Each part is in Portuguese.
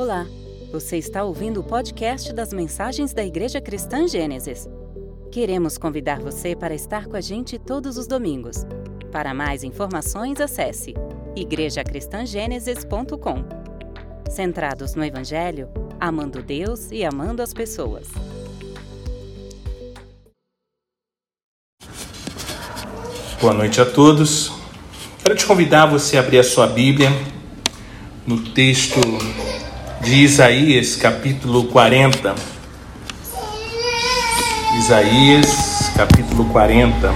Olá, você está ouvindo o podcast das mensagens da Igreja Cristã Gênesis. Queremos convidar você para estar com a gente todos os domingos. Para mais informações, acesse igrejacristangênesis.com. Centrados no Evangelho, amando Deus e amando as pessoas. Boa noite a todos. Quero te convidar a você a abrir a sua Bíblia no texto de Isaías, capítulo 40. Isaías, capítulo 40.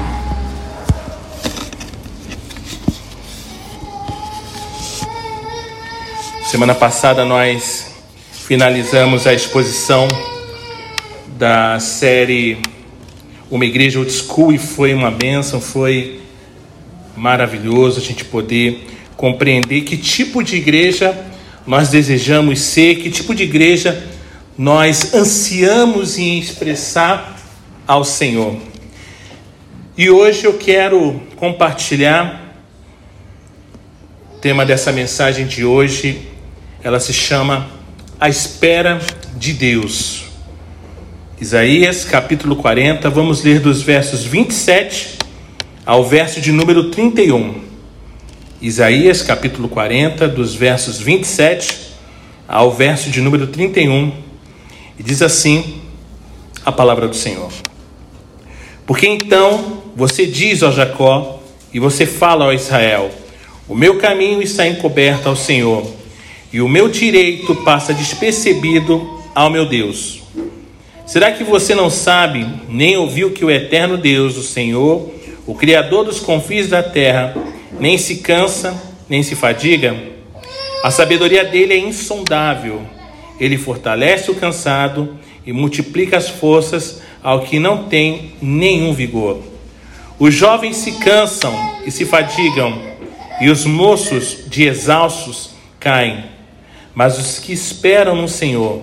Semana passada nós finalizamos a exposição da série Uma Igreja Old School e foi uma bênção, foi maravilhoso a gente poder compreender que tipo de igreja nós desejamos ser, que tipo de igreja nós ansiamos em expressar ao Senhor. E hoje eu quero compartilhar o tema dessa mensagem de hoje, ela se chama A Espera de Deus. Isaías capítulo 40, vamos ler dos versos 27 ao verso de número 31. Isaías capítulo 40, dos versos 27 ao verso de número 31, e diz assim a palavra do Senhor: Porque então você diz ao Jacó e você fala ao Israel: O meu caminho está encoberto ao Senhor, e o meu direito passa despercebido ao meu Deus. Será que você não sabe, nem ouviu que o eterno Deus, o Senhor, o Criador dos confins da terra, nem se cansa, nem se fadiga. A sabedoria dele é insondável. Ele fortalece o cansado e multiplica as forças ao que não tem nenhum vigor. Os jovens se cansam e se fadigam, e os moços de exaustos caem. Mas os que esperam no Senhor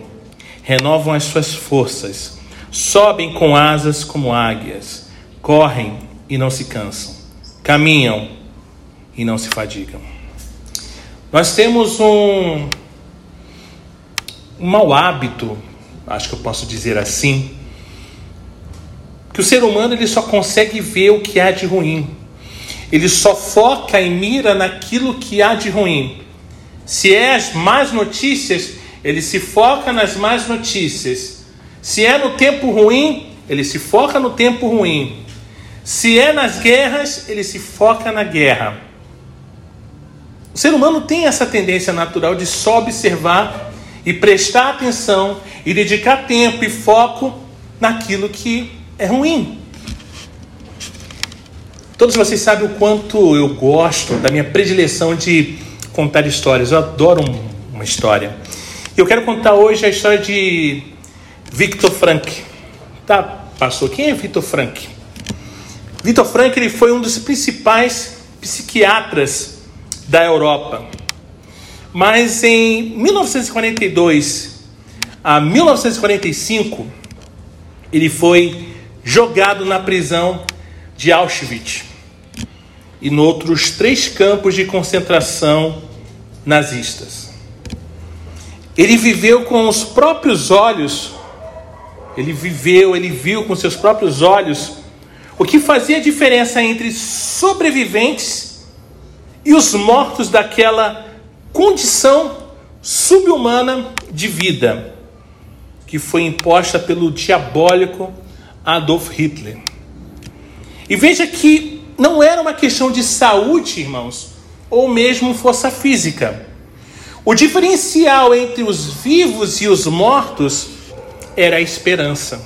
renovam as suas forças, sobem com asas como águias, correm e não se cansam, caminham e não se fadigam. Nós temos um, um mau hábito, acho que eu posso dizer assim, que o ser humano ele só consegue ver o que há de ruim. Ele só foca e mira naquilo que há de ruim. Se é as más notícias, ele se foca nas más notícias. Se é no tempo ruim, ele se foca no tempo ruim. Se é nas guerras, ele se foca na guerra. O ser humano tem essa tendência natural de só observar e prestar atenção e dedicar tempo e foco naquilo que é ruim. Todos vocês sabem o quanto eu gosto da minha predileção de contar histórias. Eu adoro uma história. Eu quero contar hoje a história de Victor Frank. Tá, passou. Quem é Victor Frank? Victor Frank ele foi um dos principais psiquiatras da Europa. Mas em 1942 a 1945, ele foi jogado na prisão de Auschwitz e em outros três campos de concentração nazistas. Ele viveu com os próprios olhos, ele viveu, ele viu com seus próprios olhos o que fazia diferença entre sobreviventes e os mortos daquela condição subhumana de vida que foi imposta pelo diabólico Adolf Hitler. E veja que não era uma questão de saúde, irmãos, ou mesmo força física. O diferencial entre os vivos e os mortos era a esperança.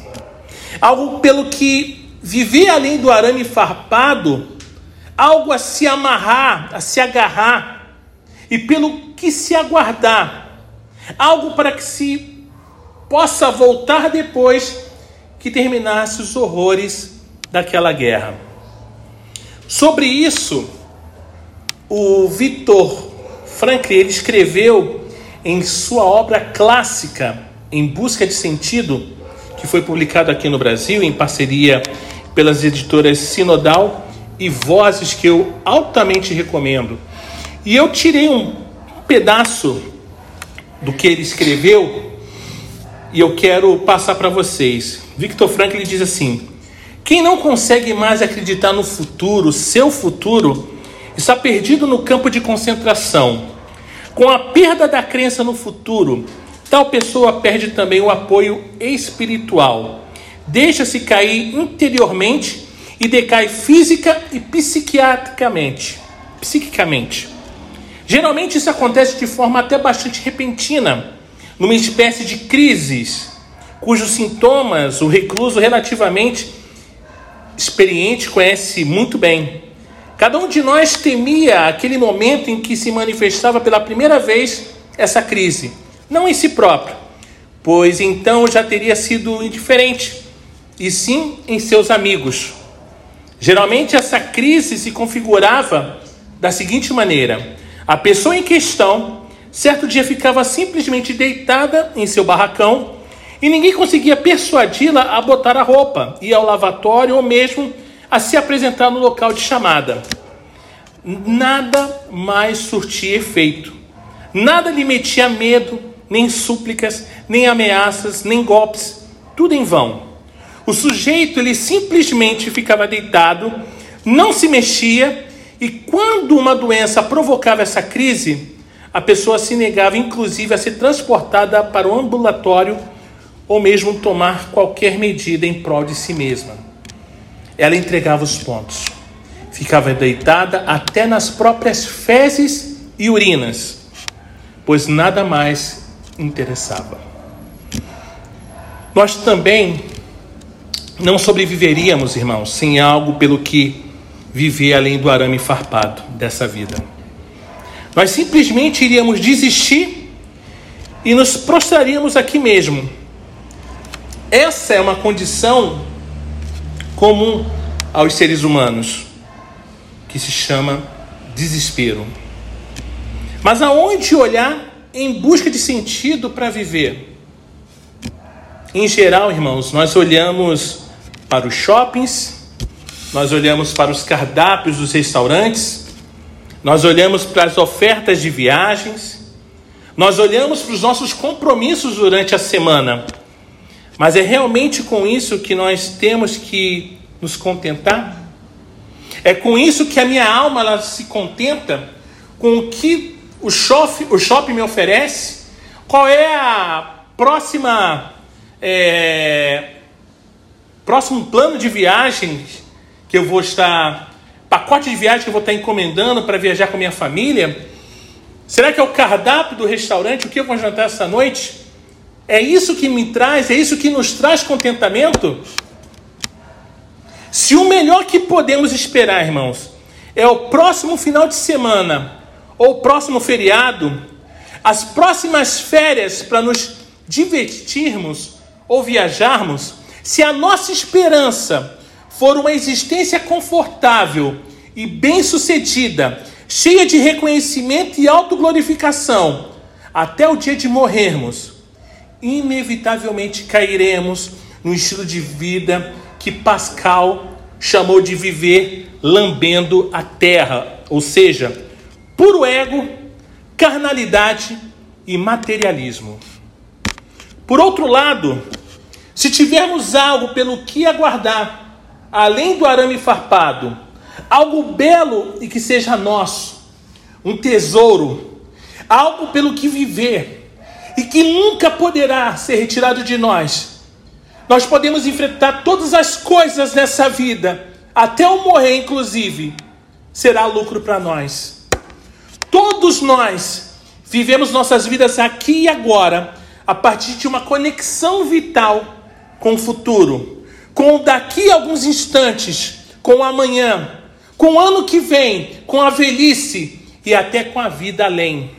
Algo pelo que viver além do arame farpado algo a se amarrar, a se agarrar, e pelo que se aguardar, algo para que se possa voltar depois que terminasse os horrores daquela guerra. Sobre isso, o Victor Franklin ele escreveu em sua obra clássica Em Busca de Sentido, que foi publicado aqui no Brasil em parceria pelas editoras Sinodal e vozes que eu altamente recomendo. E eu tirei um pedaço do que ele escreveu e eu quero passar para vocês. Victor Frankl diz assim: quem não consegue mais acreditar no futuro, seu futuro, está perdido no campo de concentração. Com a perda da crença no futuro, tal pessoa perde também o apoio espiritual. Deixa-se cair interiormente e decai física e psiquiatricamente. Psiquicamente. Geralmente isso acontece de forma até bastante repentina, numa espécie de crises, cujos sintomas o recluso relativamente experiente conhece muito bem. Cada um de nós temia aquele momento em que se manifestava pela primeira vez essa crise, não em si próprio, pois então já teria sido indiferente, e sim em seus amigos. Geralmente essa crise se configurava da seguinte maneira: a pessoa em questão, certo dia ficava simplesmente deitada em seu barracão e ninguém conseguia persuadi-la a botar a roupa, ir ao lavatório ou mesmo a se apresentar no local de chamada. Nada mais surtia efeito. Nada lhe metia medo, nem súplicas, nem ameaças, nem golpes. Tudo em vão. O sujeito ele simplesmente ficava deitado, não se mexia, e quando uma doença provocava essa crise, a pessoa se negava inclusive a ser transportada para o ambulatório ou mesmo tomar qualquer medida em prol de si mesma. Ela entregava os pontos, ficava deitada até nas próprias fezes e urinas, pois nada mais interessava. Nós também não sobreviveríamos, irmãos, sem algo pelo que viver além do arame farpado dessa vida. Nós simplesmente iríamos desistir e nos prostraríamos aqui mesmo essa é uma condição comum aos seres humanos, que se chama desespero. Mas aonde olhar em busca de sentido para viver? Em geral, irmãos, nós olhamos para os shoppings, nós olhamos para os cardápios dos restaurantes, nós olhamos para as ofertas de viagens, nós olhamos para os nossos compromissos durante a semana mas é realmente com isso que nós temos que nos contentar? É com isso que a minha alma ela se contenta com o que o shopping, o shopping me oferece? Qual é a próxima é, próximo plano de viagens que eu vou estar pacote de viagem que eu vou estar encomendando para viajar com a minha família? Será que é o cardápio do restaurante o que eu vou jantar essa noite? É isso que me traz, é isso que nos traz contentamento? Se o melhor que podemos esperar, irmãos, é o próximo final de semana ou o próximo feriado, as próximas férias para nos divertirmos ou viajarmos, se a nossa esperança for uma existência confortável e bem-sucedida, cheia de reconhecimento e autoglorificação, até o dia de morrermos, inevitavelmente cairemos no estilo de vida que Pascal chamou de viver lambendo a terra, ou seja, puro ego, carnalidade e materialismo. Por outro lado, se tivermos algo pelo que aguardar, além do arame farpado, algo belo e que seja nosso, um tesouro, algo pelo que viver, e que nunca poderá ser retirado de nós. Nós podemos enfrentar todas as coisas nessa vida, até o morrer, inclusive, será lucro para nós. Todos nós vivemos nossas vidas aqui e agora a partir de uma conexão vital com o futuro, com daqui a alguns instantes, com o amanhã, com o ano que vem, com a velhice e até com a vida além.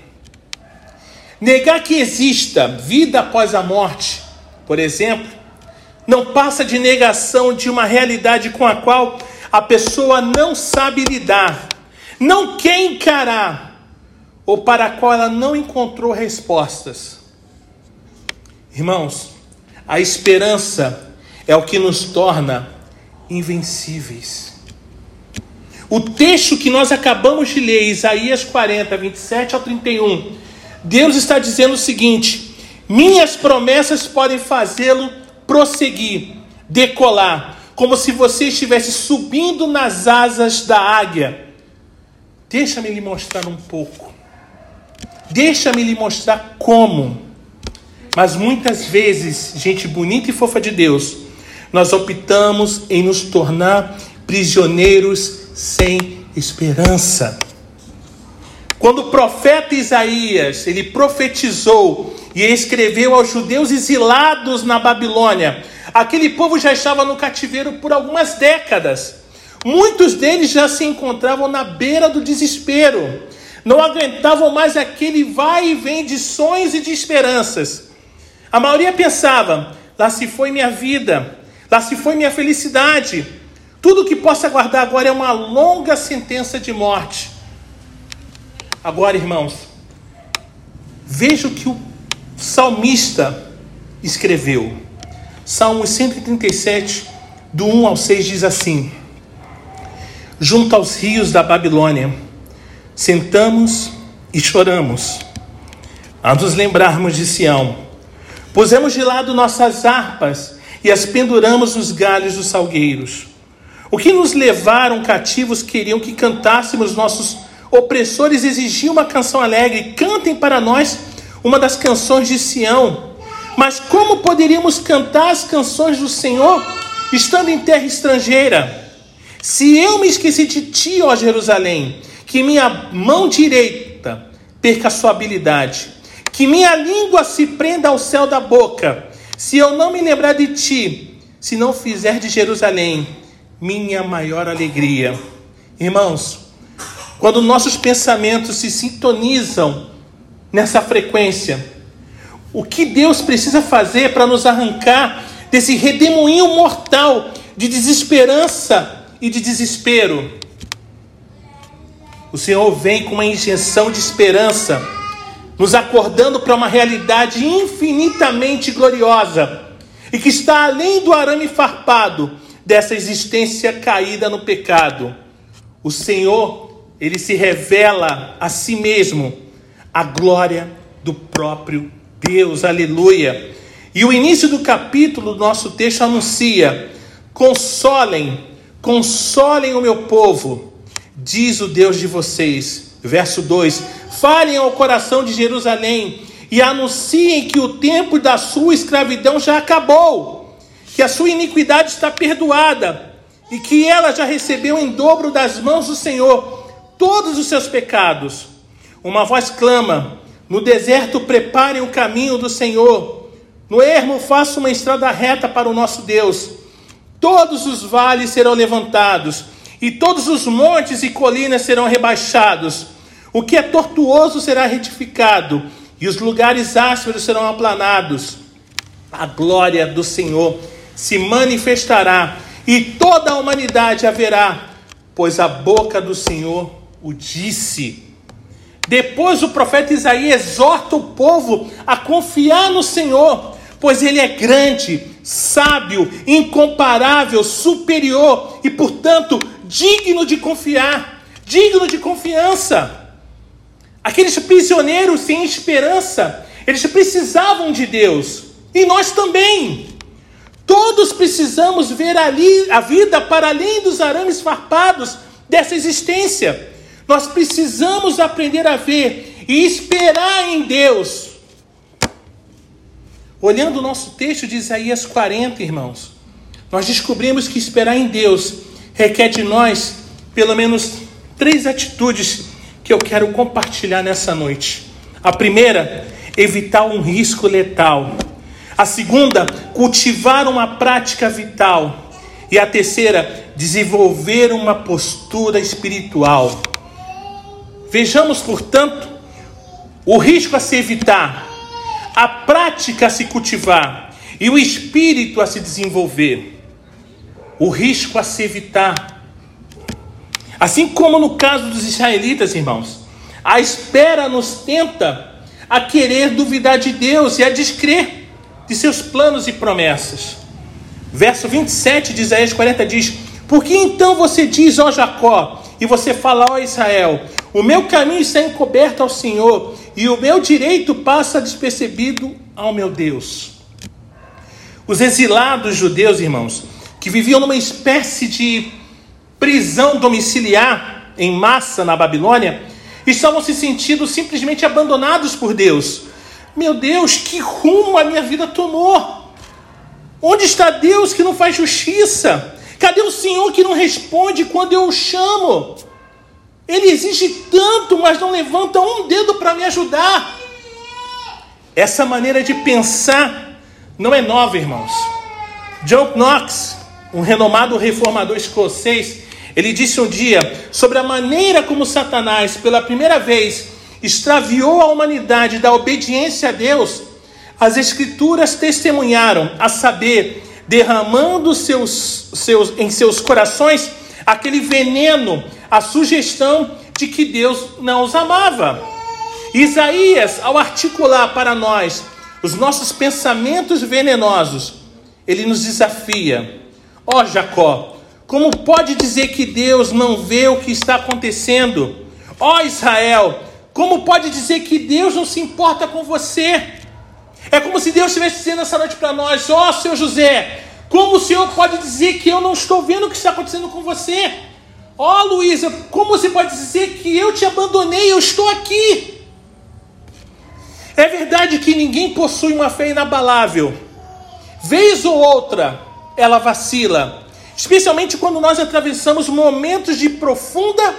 Negar que exista vida após a morte, por exemplo, não passa de negação de uma realidade com a qual a pessoa não sabe lidar, não quer encarar, ou para a qual ela não encontrou respostas. Irmãos, a esperança é o que nos torna invencíveis. O texto que nós acabamos de ler, Isaías 40, 27 ao 31, Deus está dizendo o seguinte: minhas promessas podem fazê-lo prosseguir, decolar, como se você estivesse subindo nas asas da águia. Deixa-me lhe mostrar um pouco. Deixa-me lhe mostrar como. Mas muitas vezes, gente bonita e fofa de Deus, nós optamos em nos tornar prisioneiros sem esperança. Quando o profeta Isaías, ele profetizou e escreveu aos judeus exilados na Babilônia, aquele povo já estava no cativeiro por algumas décadas. Muitos deles já se encontravam na beira do desespero. Não aguentavam mais aquele vai e vem de sonhos e de esperanças. A maioria pensava: lá se foi minha vida, lá se foi minha felicidade. Tudo que posso aguardar agora é uma longa sentença de morte. Agora, irmãos, veja o que o salmista escreveu. Salmo 137, do 1 ao 6, diz assim: Junto aos rios da Babilônia, sentamos e choramos, a nos lembrarmos de Sião. Pusemos de lado nossas harpas e as penduramos nos galhos dos salgueiros. O que nos levaram cativos queriam que cantássemos, nossos opressores exigiam uma canção alegre. Cantem para nós uma das canções de Sião. Mas como poderíamos cantar as canções do Senhor estando em terra estrangeira? Se eu me esqueci de ti, ó Jerusalém, que minha mão direita perca a sua habilidade, que minha língua se prenda ao céu da boca, se eu não me lembrar de ti, se não fizer de Jerusalém minha maior alegria. Irmãos, quando nossos pensamentos se sintonizam nessa frequência, o que Deus precisa fazer para nos arrancar desse redemoinho mortal de desesperança e de desespero? O Senhor vem com uma injeção de esperança, nos acordando para uma realidade infinitamente gloriosa e que está além do arame farpado dessa existência caída no pecado. O Senhor, ele se revela a si mesmo a glória do próprio Deus. Aleluia. E o início do capítulo do nosso texto anuncia: Consolem, consolem o meu povo, diz o Deus de vocês. Verso 2: Falem ao coração de Jerusalém e anunciem que o tempo da sua escravidão já acabou que a sua iniquidade está perdoada e que ela já recebeu em dobro das mãos do Senhor todos os seus pecados. Uma voz clama: No deserto preparem o caminho do Senhor, no ermo faça uma estrada reta para o nosso Deus. Todos os vales serão levantados, e todos os montes e colinas serão rebaixados. O que é tortuoso será retificado, e os lugares ásperos serão aplanados. A glória do Senhor se manifestará e toda a humanidade haverá, pois a boca do Senhor o disse. Depois o profeta Isaías exorta o povo a confiar no Senhor, pois ele é grande, sábio, incomparável, superior e, portanto, digno de confiar, digno de confiança. Aqueles prisioneiros sem esperança, eles precisavam de Deus, e nós também. Todos precisamos ver ali a vida para além dos arames farpados dessa existência. Nós precisamos aprender a ver e esperar em Deus. Olhando o nosso texto de Isaías 40, irmãos, nós descobrimos que esperar em Deus requer de nós pelo menos três atitudes que eu quero compartilhar nessa noite. A primeira, evitar um risco letal. A segunda, cultivar uma prática vital. E a terceira, desenvolver uma postura espiritual. Vejamos, portanto, o risco a se evitar, a prática a se cultivar e o espírito a se desenvolver. O risco a se evitar. Assim como no caso dos israelitas, irmãos, a espera nos tenta a querer duvidar de Deus e a descrer de seus planos e promessas. Verso 27 de Isaías 40 diz: Por que então você diz, ó Jacó, e você fala, ó Israel, O meu caminho está encoberto ao Senhor, e o meu direito passa despercebido ao meu Deus. Os exilados judeus, irmãos, que viviam numa espécie de prisão domiciliar em massa na Babilônia, estavam se sentindo simplesmente abandonados por Deus. Meu Deus, que rumo a minha vida tomou! Onde está Deus que não faz justiça? Cadê o Senhor que não responde quando eu o chamo? Ele exige tanto, mas não levanta um dedo para me ajudar. Essa maneira de pensar não é nova, irmãos. John Knox, um renomado reformador escocês, ele disse um dia sobre a maneira como Satanás, pela primeira vez, extraviou a humanidade da obediência a Deus. As Escrituras testemunharam, a saber, derramando seus, seus, em seus corações aquele veneno, a sugestão de que Deus não os amava. Isaías, ao articular para nós os nossos pensamentos venenosos, ele nos desafia: Ó oh, Jacó, como pode dizer que Deus não vê o que está acontecendo? Ó oh, Israel, como pode dizer que Deus não se importa com você? É como se Deus estivesse dizendo essa noite para nós: Ó oh, seu José, como o Senhor pode dizer que eu não estou vendo o que está acontecendo com você? Ó oh, Luísa, como você pode dizer que eu te abandonei? Eu estou aqui. É verdade que ninguém possui uma fé inabalável. Vez ou outra, ela vacila, especialmente quando nós atravessamos momentos de profunda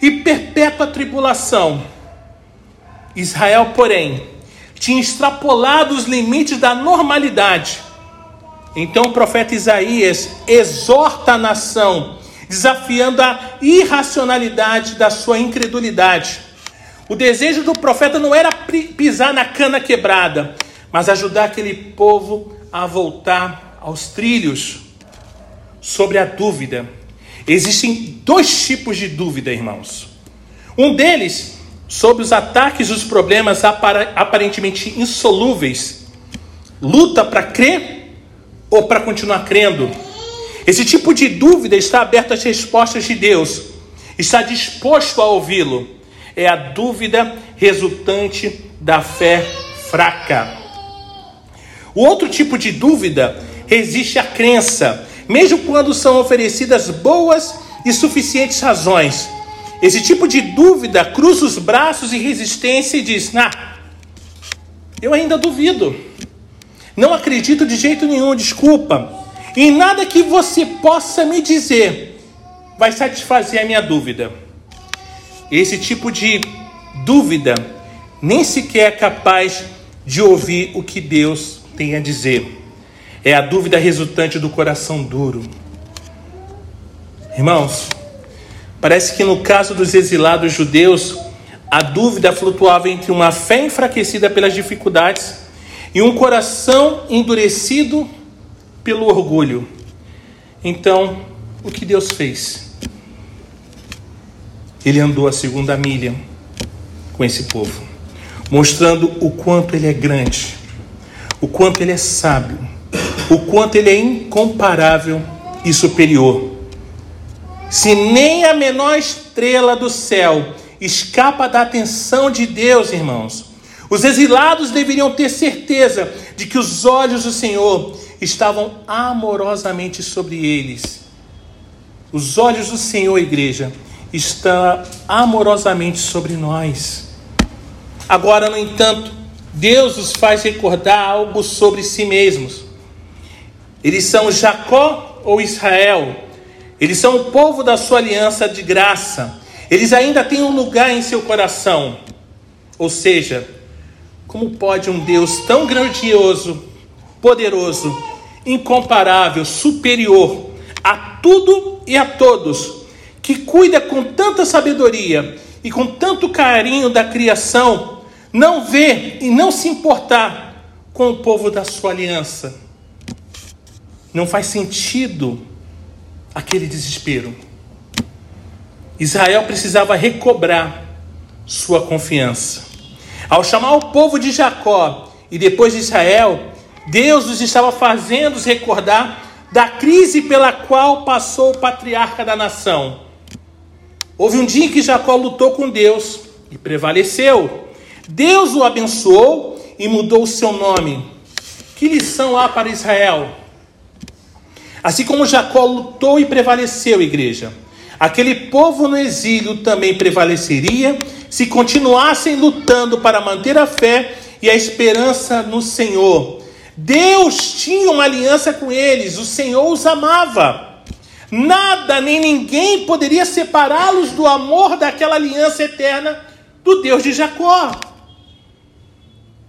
e perpétua tribulação. Israel, porém, tinha extrapolado os limites da normalidade então o profeta Isaías exorta a nação, desafiando a irracionalidade da sua incredulidade. O desejo do profeta não era pisar na cana quebrada, mas ajudar aquele povo a voltar aos trilhos. Sobre a dúvida, existem dois tipos de dúvida, irmãos. Um deles sobre os ataques e os problemas aparentemente insolúveis, luta para crer ou para continuar crendo? Esse tipo de dúvida está aberto às respostas de Deus, está disposto a ouvi-lo. É a dúvida resultante da fé fraca. O outro tipo de dúvida resiste à crença, mesmo quando são oferecidas boas e suficientes razões. Esse tipo de dúvida cruza os braços em resistência e diz: Nah, eu ainda duvido. Não acredito de jeito nenhum, desculpa. Em nada que você possa me dizer vai satisfazer a minha dúvida. Esse tipo de dúvida nem sequer é capaz de ouvir o que Deus tem a dizer. É a dúvida resultante do coração duro. Irmãos, parece que no caso dos exilados judeus, a dúvida flutuava entre uma fé enfraquecida pelas dificuldades e um coração endurecido pelo orgulho. Então, o que Deus fez? Ele andou a segunda milha com esse povo, mostrando o quanto ele é grande, o quanto ele é sábio, o quanto ele é incomparável e superior. Se nem a menor estrela do céu escapa da atenção de Deus, irmãos, os exilados deveriam ter certeza de que os olhos do Senhor estavam amorosamente sobre eles. Os olhos do Senhor, igreja, estão amorosamente sobre nós. Agora, no entanto, Deus os faz recordar algo sobre si mesmos. Eles são Jacó ou Israel. Eles são o povo da sua aliança de graça. Eles ainda têm um lugar em seu coração. Ou seja, como pode um Deus tão grandioso, poderoso, incomparável, superior a tudo e a todos, que cuida com tanta sabedoria e com tanto carinho da criação, não ver e não se importar com o povo da sua aliança? Não faz sentido aquele desespero. Israel precisava recobrar sua confiança. Ao chamar o povo de Jacó e depois de Israel, Deus os estava fazendo recordar da crise pela qual passou o patriarca da nação. Houve um dia em que Jacó lutou com Deus e prevaleceu. Deus o abençoou e mudou o seu nome. Que lição há para Israel? Assim como Jacó lutou e prevaleceu, igreja, aquele povo no exílio também prevaleceria se continuassem lutando para manter a fé e a esperança no Senhor. Deus tinha uma aliança com eles, o Senhor os amava. Nada nem ninguém poderia separá-los do amor daquela aliança eterna do Deus de Jacó.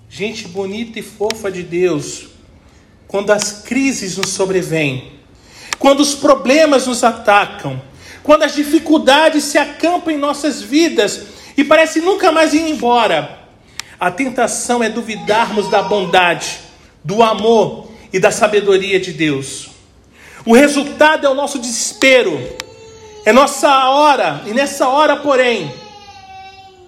Gente bonita e fofa de Deus, quando as crises nos sobrevêm, quando os problemas nos atacam, quando as dificuldades se acampam em nossas vidas e parece nunca mais ir embora, a tentação é duvidarmos da bondade, do amor e da sabedoria de Deus. O resultado é o nosso desespero, é nossa hora, e nessa hora, porém,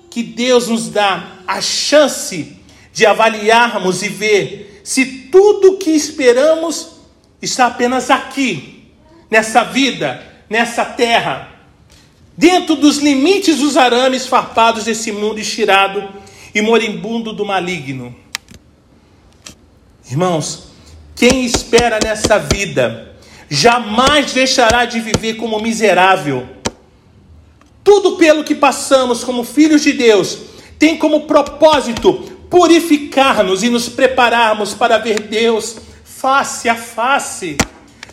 que Deus nos dá a chance de avaliarmos e ver se tudo o que esperamos está apenas aqui, nessa vida, nessa terra, dentro dos limites dos arames farpados desse mundo estirado e moribundo do maligno. Irmãos, quem espera nessa vida jamais deixará de viver como miserável. Tudo pelo que passamos como filhos de Deus tem como propósito purificar-nos e nos prepararmos para ver Deus face a face.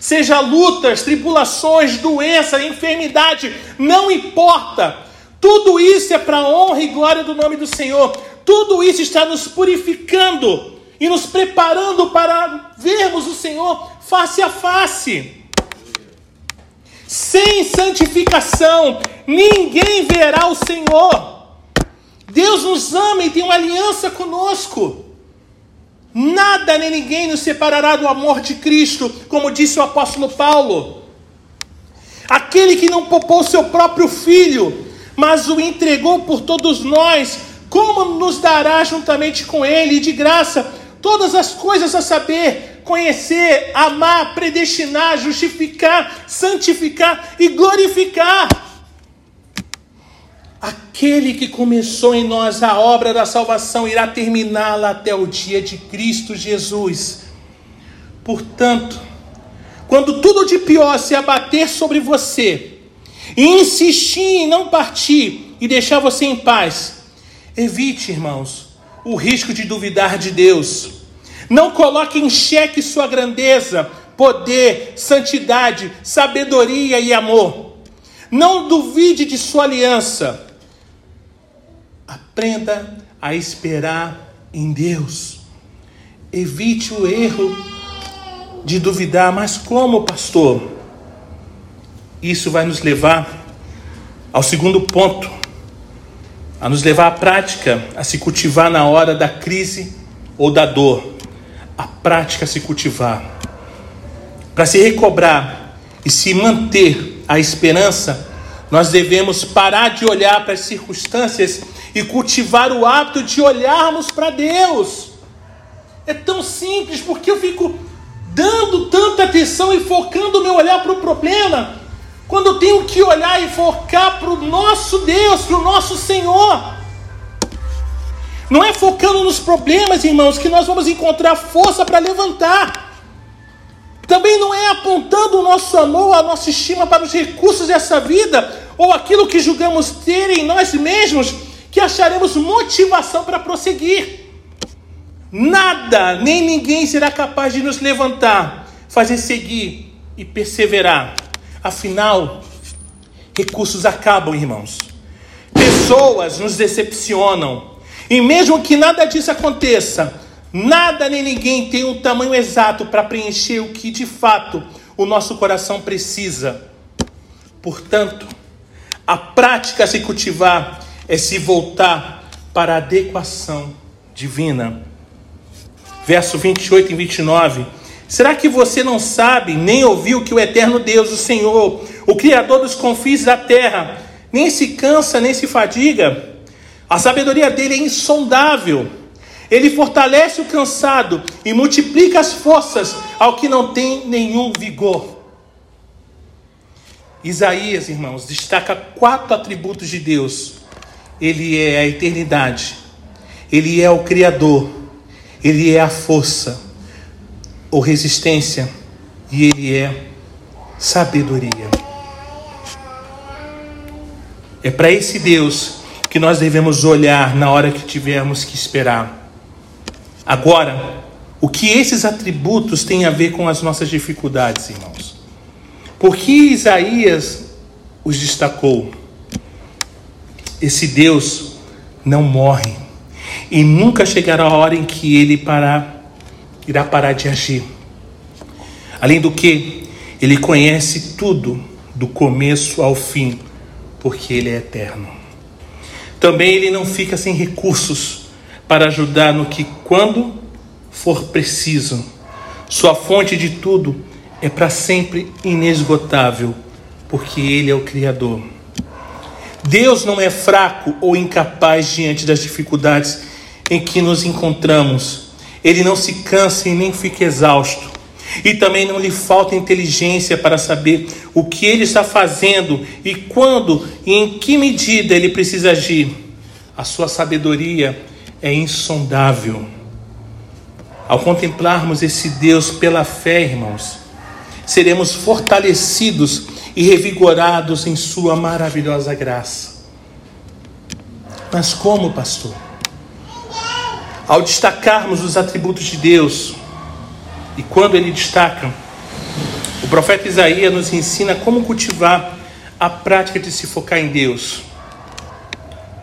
Seja lutas, tribulações, doença, enfermidade, não importa. Tudo isso é para a honra e glória do nome do Senhor. Tudo isso está nos purificando e nos preparando para vermos o Senhor face a face. Sem santificação, ninguém verá o Senhor. Deus nos ama e tem uma aliança conosco. Nada nem ninguém nos separará do amor de Cristo, como disse o apóstolo Paulo. Aquele que não poupou seu próprio filho, mas o entregou por todos nós, como nos dará juntamente com ele, de graça, todas as coisas a saber, conhecer, amar, predestinar, justificar, santificar e glorificar. Aquele que começou em nós a obra da salvação irá terminá-la até o dia de Cristo Jesus. Portanto, quando tudo de pior se abater sobre você, e insistir em não partir e deixar você em paz, evite, irmãos, o risco de duvidar de Deus. Não coloque em xeque sua grandeza, poder, santidade, sabedoria e amor. Não duvide de sua aliança. Aprenda a esperar em Deus. Evite o erro de duvidar, mas como, pastor? Isso vai nos levar ao segundo ponto a nos levar à prática, a se cultivar na hora da crise ou da dor. A prática a se cultivar. Para se recobrar e se manter a esperança, nós devemos parar de olhar para as circunstâncias e cultivar o hábito de olharmos para Deus. É tão simples porque eu fico dando tanta atenção e focando o meu olhar para o problema quando eu tenho que olhar e focar para o nosso Deus, para o nosso Senhor. Não é focando nos problemas, irmãos, que nós vamos encontrar força para levantar. Também não é apontando o nosso amor, a nossa estima para os recursos dessa vida, ou aquilo que julgamos ter em nós mesmos, que acharemos motivação para prosseguir. Nada, nem ninguém será capaz de nos levantar, fazer seguir e perseverar. Afinal, recursos acabam, irmãos. Pessoas nos decepcionam. E mesmo que nada disso aconteça, nada nem ninguém tem o tamanho exato para preencher o que de fato o nosso coração precisa. Portanto, a prática se cultivar é se voltar para a adequação divina. Verso 28 e 29 Será que você não sabe, nem ouviu que o eterno Deus, o Senhor, o Criador dos confins da terra, nem se cansa, nem se fadiga? A sabedoria dele é insondável. Ele fortalece o cansado e multiplica as forças ao que não tem nenhum vigor. Isaías, irmãos, destaca quatro atributos de Deus. Ele é a eternidade, ele é o Criador, ele é a força ou resistência e ele é sabedoria. É para esse Deus que nós devemos olhar na hora que tivermos que esperar. Agora, o que esses atributos têm a ver com as nossas dificuldades, irmãos? Por que Isaías os destacou? Esse Deus não morre e nunca chegará a hora em que ele parar, irá parar de agir. Além do que, ele conhece tudo do começo ao fim, porque ele é eterno. Também ele não fica sem recursos para ajudar no que quando for preciso. Sua fonte de tudo é para sempre inesgotável, porque Ele é o Criador. Deus não é fraco ou incapaz diante das dificuldades em que nos encontramos. Ele não se cansa e nem fica exausto. E também não lhe falta inteligência para saber o que ele está fazendo e quando e em que medida ele precisa agir. A sua sabedoria é insondável. Ao contemplarmos esse Deus pela fé, irmãos, seremos fortalecidos e revigorados em Sua maravilhosa graça. Mas como, pastor? Ao destacarmos os atributos de Deus, e quando ele destaca, o profeta Isaías nos ensina como cultivar a prática de se focar em Deus.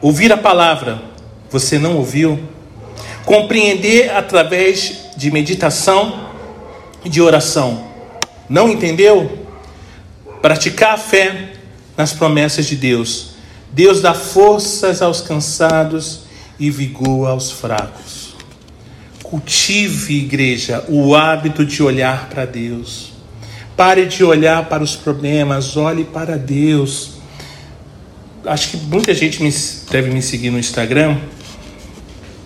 Ouvir a palavra, você não ouviu? Compreender através de meditação e de oração. Não entendeu? Praticar a fé nas promessas de Deus. Deus dá forças aos cansados e vigor aos fracos. Cultive, igreja, o hábito de olhar para Deus. Pare de olhar para os problemas, olhe para Deus. Acho que muita gente me, deve me seguir no Instagram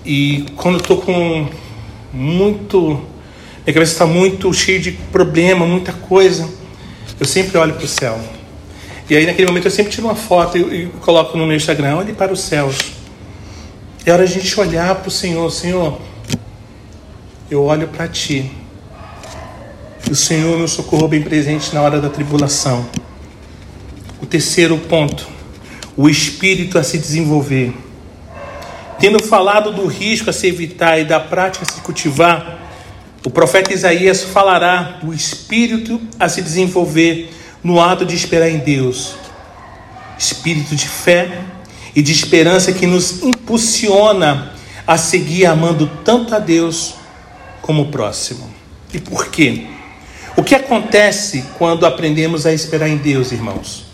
e quando eu tô com muito. Minha cabeça está muito cheia de problema, muita coisa. Eu sempre olho para o céu. E aí, naquele momento, eu sempre tiro uma foto e, e coloco no meu Instagram: olhe para os céus. É hora de a gente olhar para o Senhor: Senhor, eu olho para Ti. O Senhor nos socorrou bem presente na hora da tribulação. O terceiro ponto: o espírito a se desenvolver. Tendo falado do risco a se evitar e da prática a se cultivar, o profeta Isaías falará do espírito a se desenvolver no ato de esperar em Deus. Espírito de fé e de esperança que nos impulsiona a seguir amando tanto a Deus como o próximo. E por quê? O que acontece quando aprendemos a esperar em Deus, irmãos?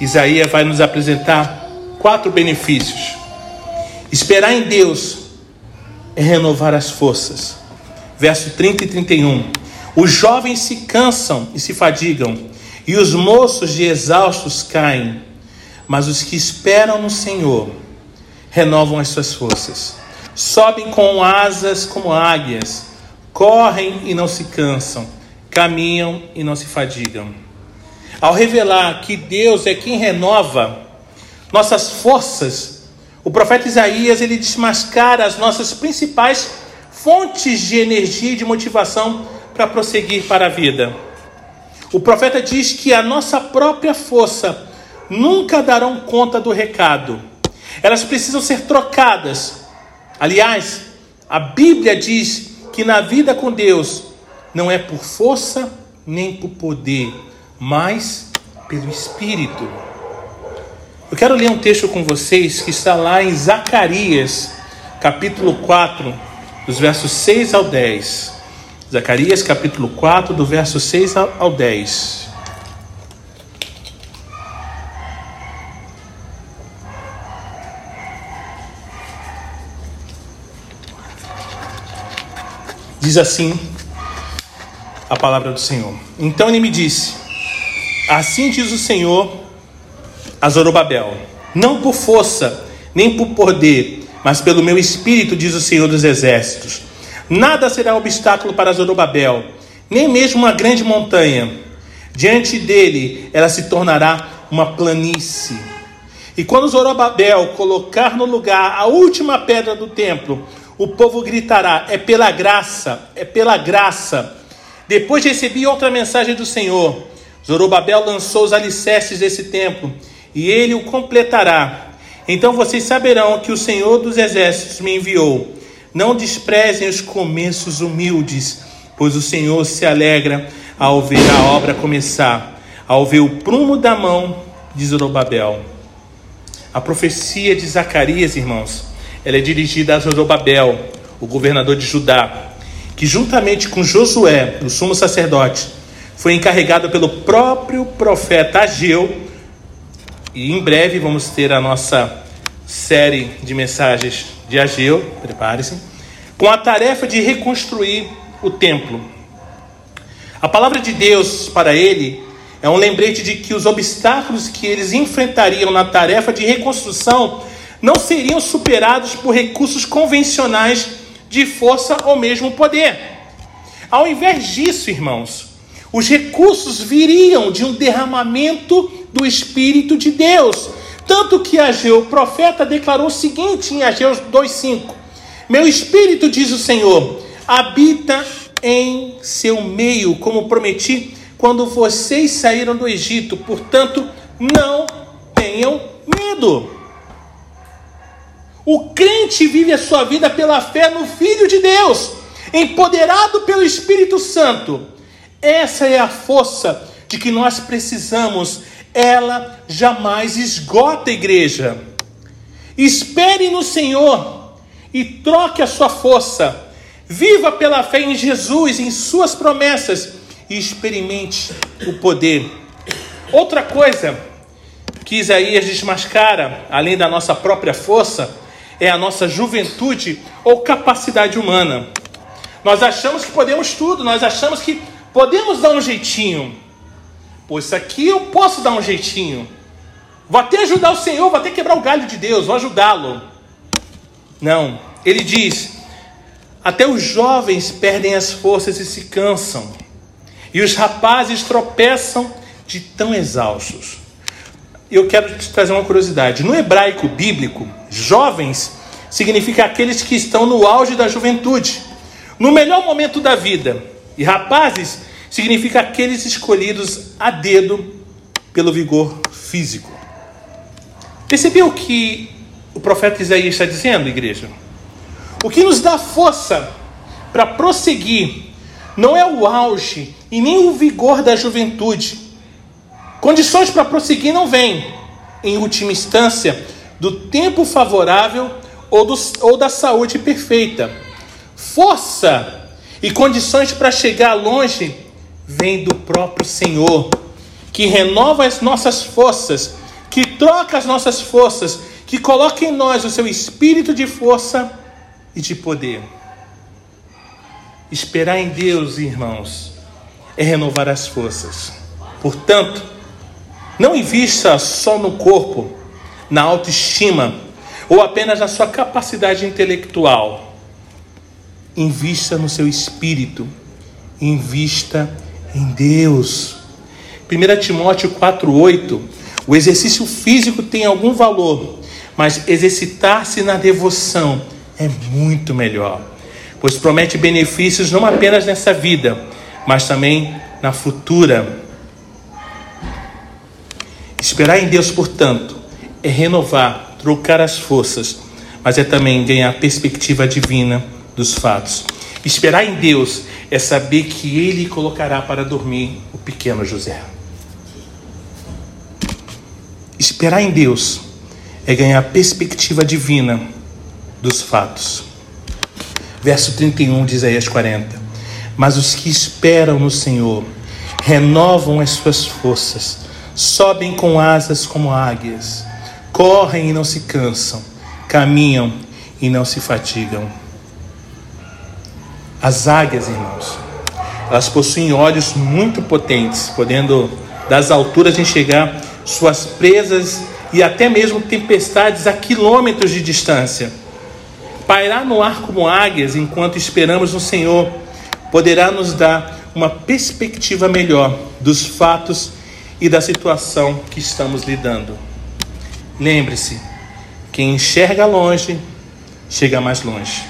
Isaías vai nos apresentar quatro benefícios Esperar em Deus é renovar as forças. Verso 30 e 31. Os jovens se cansam e se fadigam, e os moços de exaustos caem, mas os que esperam no Senhor renovam as suas forças. Sobem com asas como águias, correm e não se cansam, caminham e não se fadigam. Ao revelar que Deus é quem renova nossas forças, o profeta Isaías ele desmascara as nossas principais fontes de energia e de motivação para prosseguir para a vida. O profeta diz que a nossa própria força nunca darão conta do recado. Elas precisam ser trocadas. Aliás, a Bíblia diz que na vida com Deus não é por força nem por poder, mas pelo Espírito. Eu quero ler um texto com vocês que está lá em Zacarias, capítulo 4, dos versos 6 ao 10. Zacarias, capítulo 4, do verso 6 ao 10. Diz assim a palavra do Senhor. Então ele me disse: Assim diz o Senhor a Zorobabel, não por força, nem por poder, mas pelo meu espírito, diz o Senhor dos Exércitos. Nada será obstáculo para Zorobabel, nem mesmo uma grande montanha. Diante dele, ela se tornará uma planície. E quando Zorobabel colocar no lugar a última pedra do templo, o povo gritará: É pela graça, é pela graça. Depois recebi outra mensagem do Senhor. Zorobabel lançou os alicerces desse templo e ele o completará. Então vocês saberão que o Senhor dos Exércitos me enviou. Não desprezem os começos humildes, pois o Senhor se alegra ao ver a obra começar, ao ver o prumo da mão de Zorobabel. A profecia de Zacarias, irmãos, ela é dirigida a Zorobabel, o governador de Judá, que juntamente com Josué, o sumo sacerdote, foi encarregado pelo próprio profeta Ageu, e em breve vamos ter a nossa série de mensagens de Ageu, prepare-se, com a tarefa de reconstruir o templo. A palavra de Deus para ele é um lembrete de que os obstáculos que eles enfrentariam na tarefa de reconstrução não seriam superados por recursos convencionais de força ou mesmo poder. Ao invés disso, irmãos, os recursos viriam de um derramamento do Espírito de Deus. Tanto que Ageu, o profeta, declarou o seguinte em Ageu 2,5: Meu espírito, diz o Senhor, habita em seu meio, como prometi quando vocês saíram do Egito. Portanto, não tenham medo. O crente vive a sua vida pela fé no Filho de Deus, empoderado pelo Espírito Santo. Essa é a força de que nós precisamos. Ela jamais esgota a igreja. Espere no Senhor e troque a sua força. Viva pela fé em Jesus, em Suas promessas e experimente o poder. Outra coisa que Isaías desmascara, além da nossa própria força, é a nossa juventude ou capacidade humana. Nós achamos que podemos tudo, nós achamos que podemos dar um jeitinho. Pô, isso aqui eu posso dar um jeitinho. Vou até ajudar o Senhor, vou até quebrar o galho de Deus, vou ajudá-lo. Não, ele diz: até os jovens perdem as forças e se cansam e os rapazes tropeçam de tão exaustos. Eu quero te trazer uma curiosidade. No hebraico bíblico, jovens significa aqueles que estão no auge da juventude, no melhor momento da vida. E rapazes significa aqueles escolhidos a dedo pelo vigor físico. Percebeu o que o profeta Isaías está dizendo, igreja? O que nos dá força para prosseguir não é o auge e nem o vigor da juventude. Condições para prosseguir não vêm, em última instância, do tempo favorável ou, do, ou da saúde perfeita. Força e condições para chegar longe vêm do próprio Senhor, que renova as nossas forças, que troca as nossas forças, que coloca em nós o seu espírito de força e de poder. Esperar em Deus, irmãos, é renovar as forças. Portanto, não invista só no corpo, na autoestima ou apenas na sua capacidade intelectual. Invista no seu espírito, invista em Deus. 1 Timóteo 4,8: O exercício físico tem algum valor, mas exercitar-se na devoção é muito melhor pois promete benefícios não apenas nessa vida, mas também na futura. Esperar em Deus, portanto, é renovar, trocar as forças, mas é também ganhar perspectiva divina dos fatos. Esperar em Deus é saber que Ele colocará para dormir o pequeno José. Esperar em Deus é ganhar perspectiva divina dos fatos. Verso 31 de Isaías 40. Mas os que esperam no Senhor renovam as suas forças, sobem com asas como águias, correm e não se cansam, caminham e não se fatigam. As águias, irmãos, elas possuem olhos muito potentes, podendo das alturas enxergar suas presas e até mesmo tempestades a quilômetros de distância. Pairar no ar como águias enquanto esperamos no Senhor poderá nos dar uma perspectiva melhor dos fatos e da situação que estamos lidando. Lembre-se, quem enxerga longe, chega mais longe.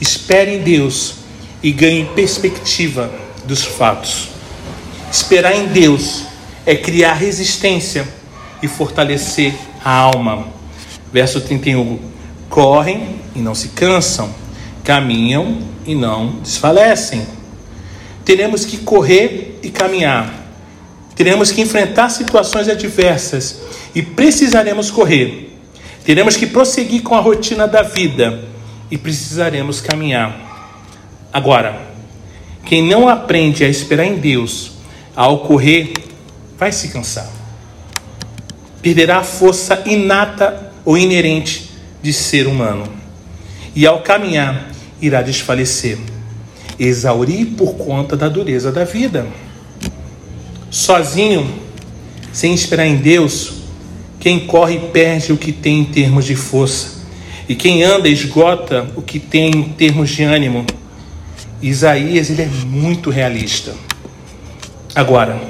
Espere em Deus e ganhe perspectiva dos fatos. Esperar em Deus é criar resistência e fortalecer a alma. Verso 31. Correm e não se cansam, caminham e não desfalecem. Teremos que correr e caminhar. Teremos que enfrentar situações adversas e precisaremos correr. Teremos que prosseguir com a rotina da vida e precisaremos caminhar. Agora, quem não aprende a esperar em Deus, ao correr, vai se cansar. Perderá a força inata ou inerente de ser humano. E ao caminhar, irá desfalecer, exaurir por conta da dureza da vida. Sozinho, sem esperar em Deus, quem corre perde o que tem em termos de força, e quem anda esgota o que tem em termos de ânimo. Isaías ele é muito realista. Agora,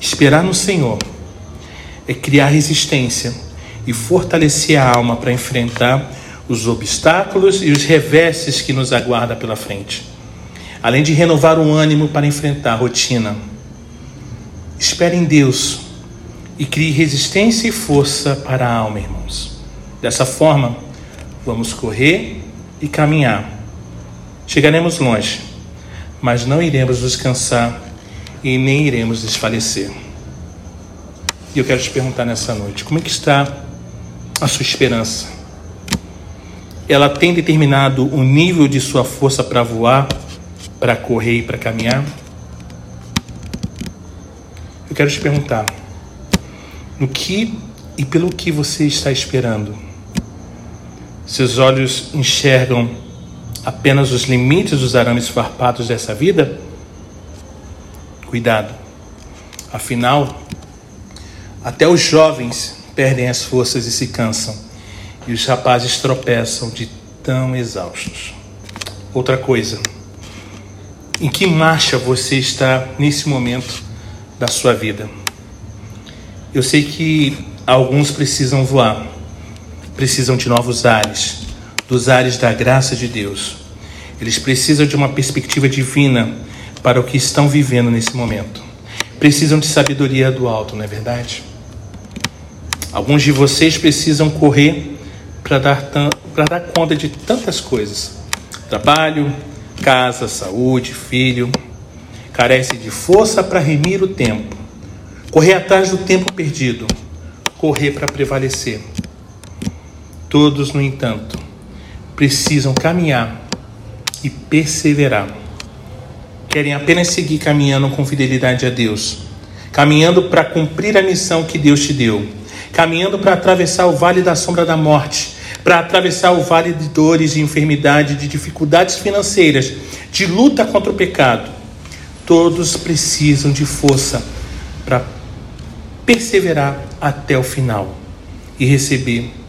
esperar no Senhor é criar resistência e fortalecer a alma para enfrentar os obstáculos e os reveses que nos aguarda pela frente. Além de renovar o ânimo para enfrentar a rotina. Espere em Deus e crie resistência e força para a alma, irmãos. Dessa forma, vamos correr e caminhar Chegaremos longe, mas não iremos descansar e nem iremos desfalecer. E eu quero te perguntar nessa noite: como é que está a sua esperança? Ela tem determinado o nível de sua força para voar, para correr e para caminhar? Eu quero te perguntar: no que e pelo que você está esperando? Seus olhos enxergam apenas os limites dos arames farpados dessa vida? Cuidado. Afinal, até os jovens perdem as forças e se cansam, e os rapazes tropeçam de tão exaustos. Outra coisa, em que marcha você está nesse momento da sua vida? Eu sei que alguns precisam voar, precisam de novos ares, dos ares da graça de Deus. Eles precisam de uma perspectiva divina para o que estão vivendo nesse momento. Precisam de sabedoria do alto, não é verdade? Alguns de vocês precisam correr para dar, dar conta de tantas coisas: trabalho, casa, saúde, filho. Carece de força para remir o tempo, correr atrás do tempo perdido, correr para prevalecer. Todos, no entanto, precisam caminhar e perseverar. Querem apenas seguir caminhando com fidelidade a Deus, caminhando para cumprir a missão que Deus te deu, caminhando para atravessar o vale da sombra da morte, para atravessar o vale de dores, de enfermidade, de dificuldades financeiras, de luta contra o pecado. Todos precisam de força para perseverar até o final e receber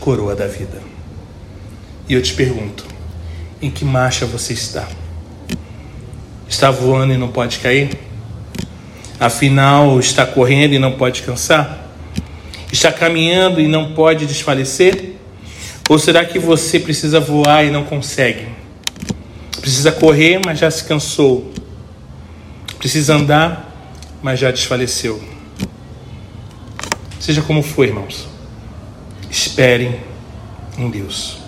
coroa da vida. E eu te pergunto: em que marcha você está? Está voando e não pode cair? Afinal, está correndo e não pode cansar? Está caminhando e não pode desfalecer? Ou será que você precisa voar e não consegue? Precisa correr, mas já se cansou. Precisa andar, mas já desfaleceu. Seja como for, irmãos. Esperem em Deus.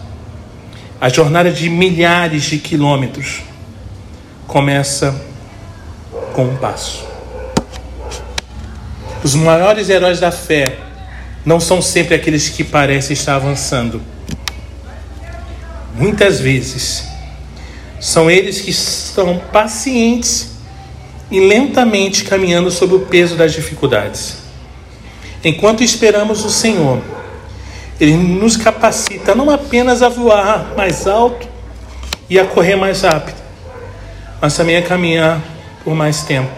A jornada de milhares de quilômetros começa com um passo. Os maiores heróis da fé não são sempre aqueles que parecem estar avançando. Muitas vezes são eles que estão pacientes e lentamente caminhando sob o peso das dificuldades. Enquanto esperamos o Senhor, ele nos capacita não apenas a voar mais alto e a correr mais rápido, mas também a caminhar por mais tempo.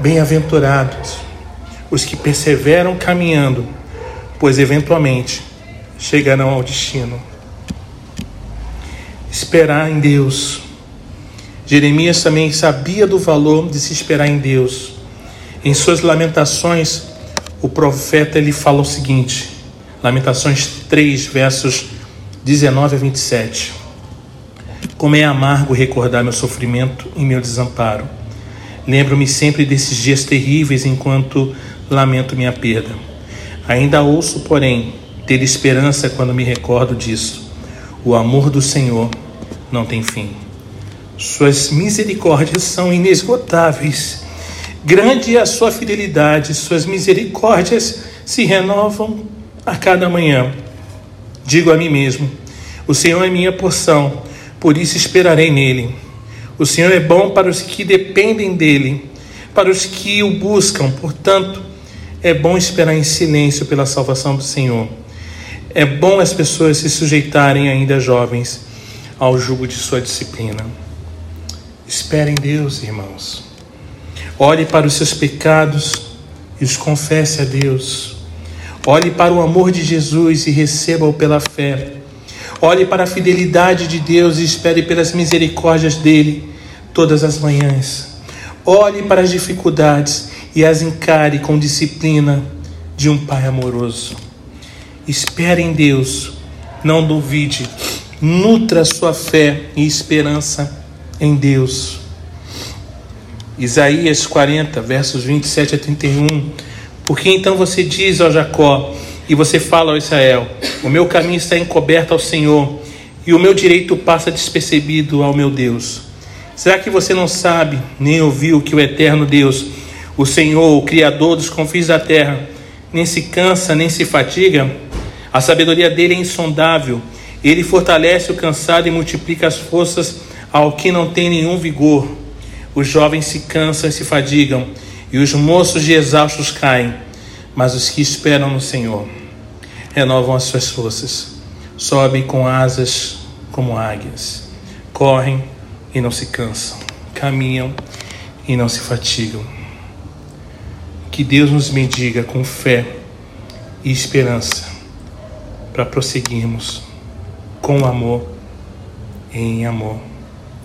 Bem-aventurados os que perseveram caminhando, pois eventualmente chegarão ao destino. Esperar em Deus Jeremias também sabia do valor de se esperar em Deus. Em suas lamentações, o profeta ele fala o seguinte: Lamentações 3, versos 19 a 27. Como é amargo recordar meu sofrimento e meu desamparo. Lembro-me sempre desses dias terríveis enquanto lamento minha perda. Ainda ouço, porém, ter esperança quando me recordo disso. O amor do Senhor não tem fim. Suas misericórdias são inesgotáveis. Grande é a sua fidelidade, suas misericórdias se renovam a cada manhã. Digo a mim mesmo: O Senhor é minha porção, por isso esperarei nele. O Senhor é bom para os que dependem dele, para os que o buscam, portanto, é bom esperar em silêncio pela salvação do Senhor. É bom as pessoas se sujeitarem, ainda jovens, ao jugo de sua disciplina. Espere em Deus, irmãos. Olhe para os seus pecados e os confesse a Deus. Olhe para o amor de Jesus e receba-o pela fé. Olhe para a fidelidade de Deus e espere pelas misericórdias dele todas as manhãs. Olhe para as dificuldades e as encare com disciplina de um Pai amoroso. Espere em Deus, não duvide, nutra sua fé e esperança em Deus. Isaías 40, versos 27 a 31. Porque então você diz ao Jacó e você fala ao Israel: O meu caminho está encoberto ao Senhor e o meu direito passa despercebido ao meu Deus. Será que você não sabe nem ouviu que o eterno Deus o Senhor, o Criador dos confins da terra, nem se cansa, nem se fatiga. A sabedoria dele é insondável. Ele fortalece o cansado e multiplica as forças ao que não tem nenhum vigor. Os jovens se cansam e se fadigam, e os moços de exaustos caem. Mas os que esperam no Senhor renovam as suas forças, sobem com asas como águias, correm e não se cansam, caminham e não se fatigam. Que Deus nos bendiga com fé e esperança para prosseguirmos com amor em amor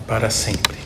para sempre.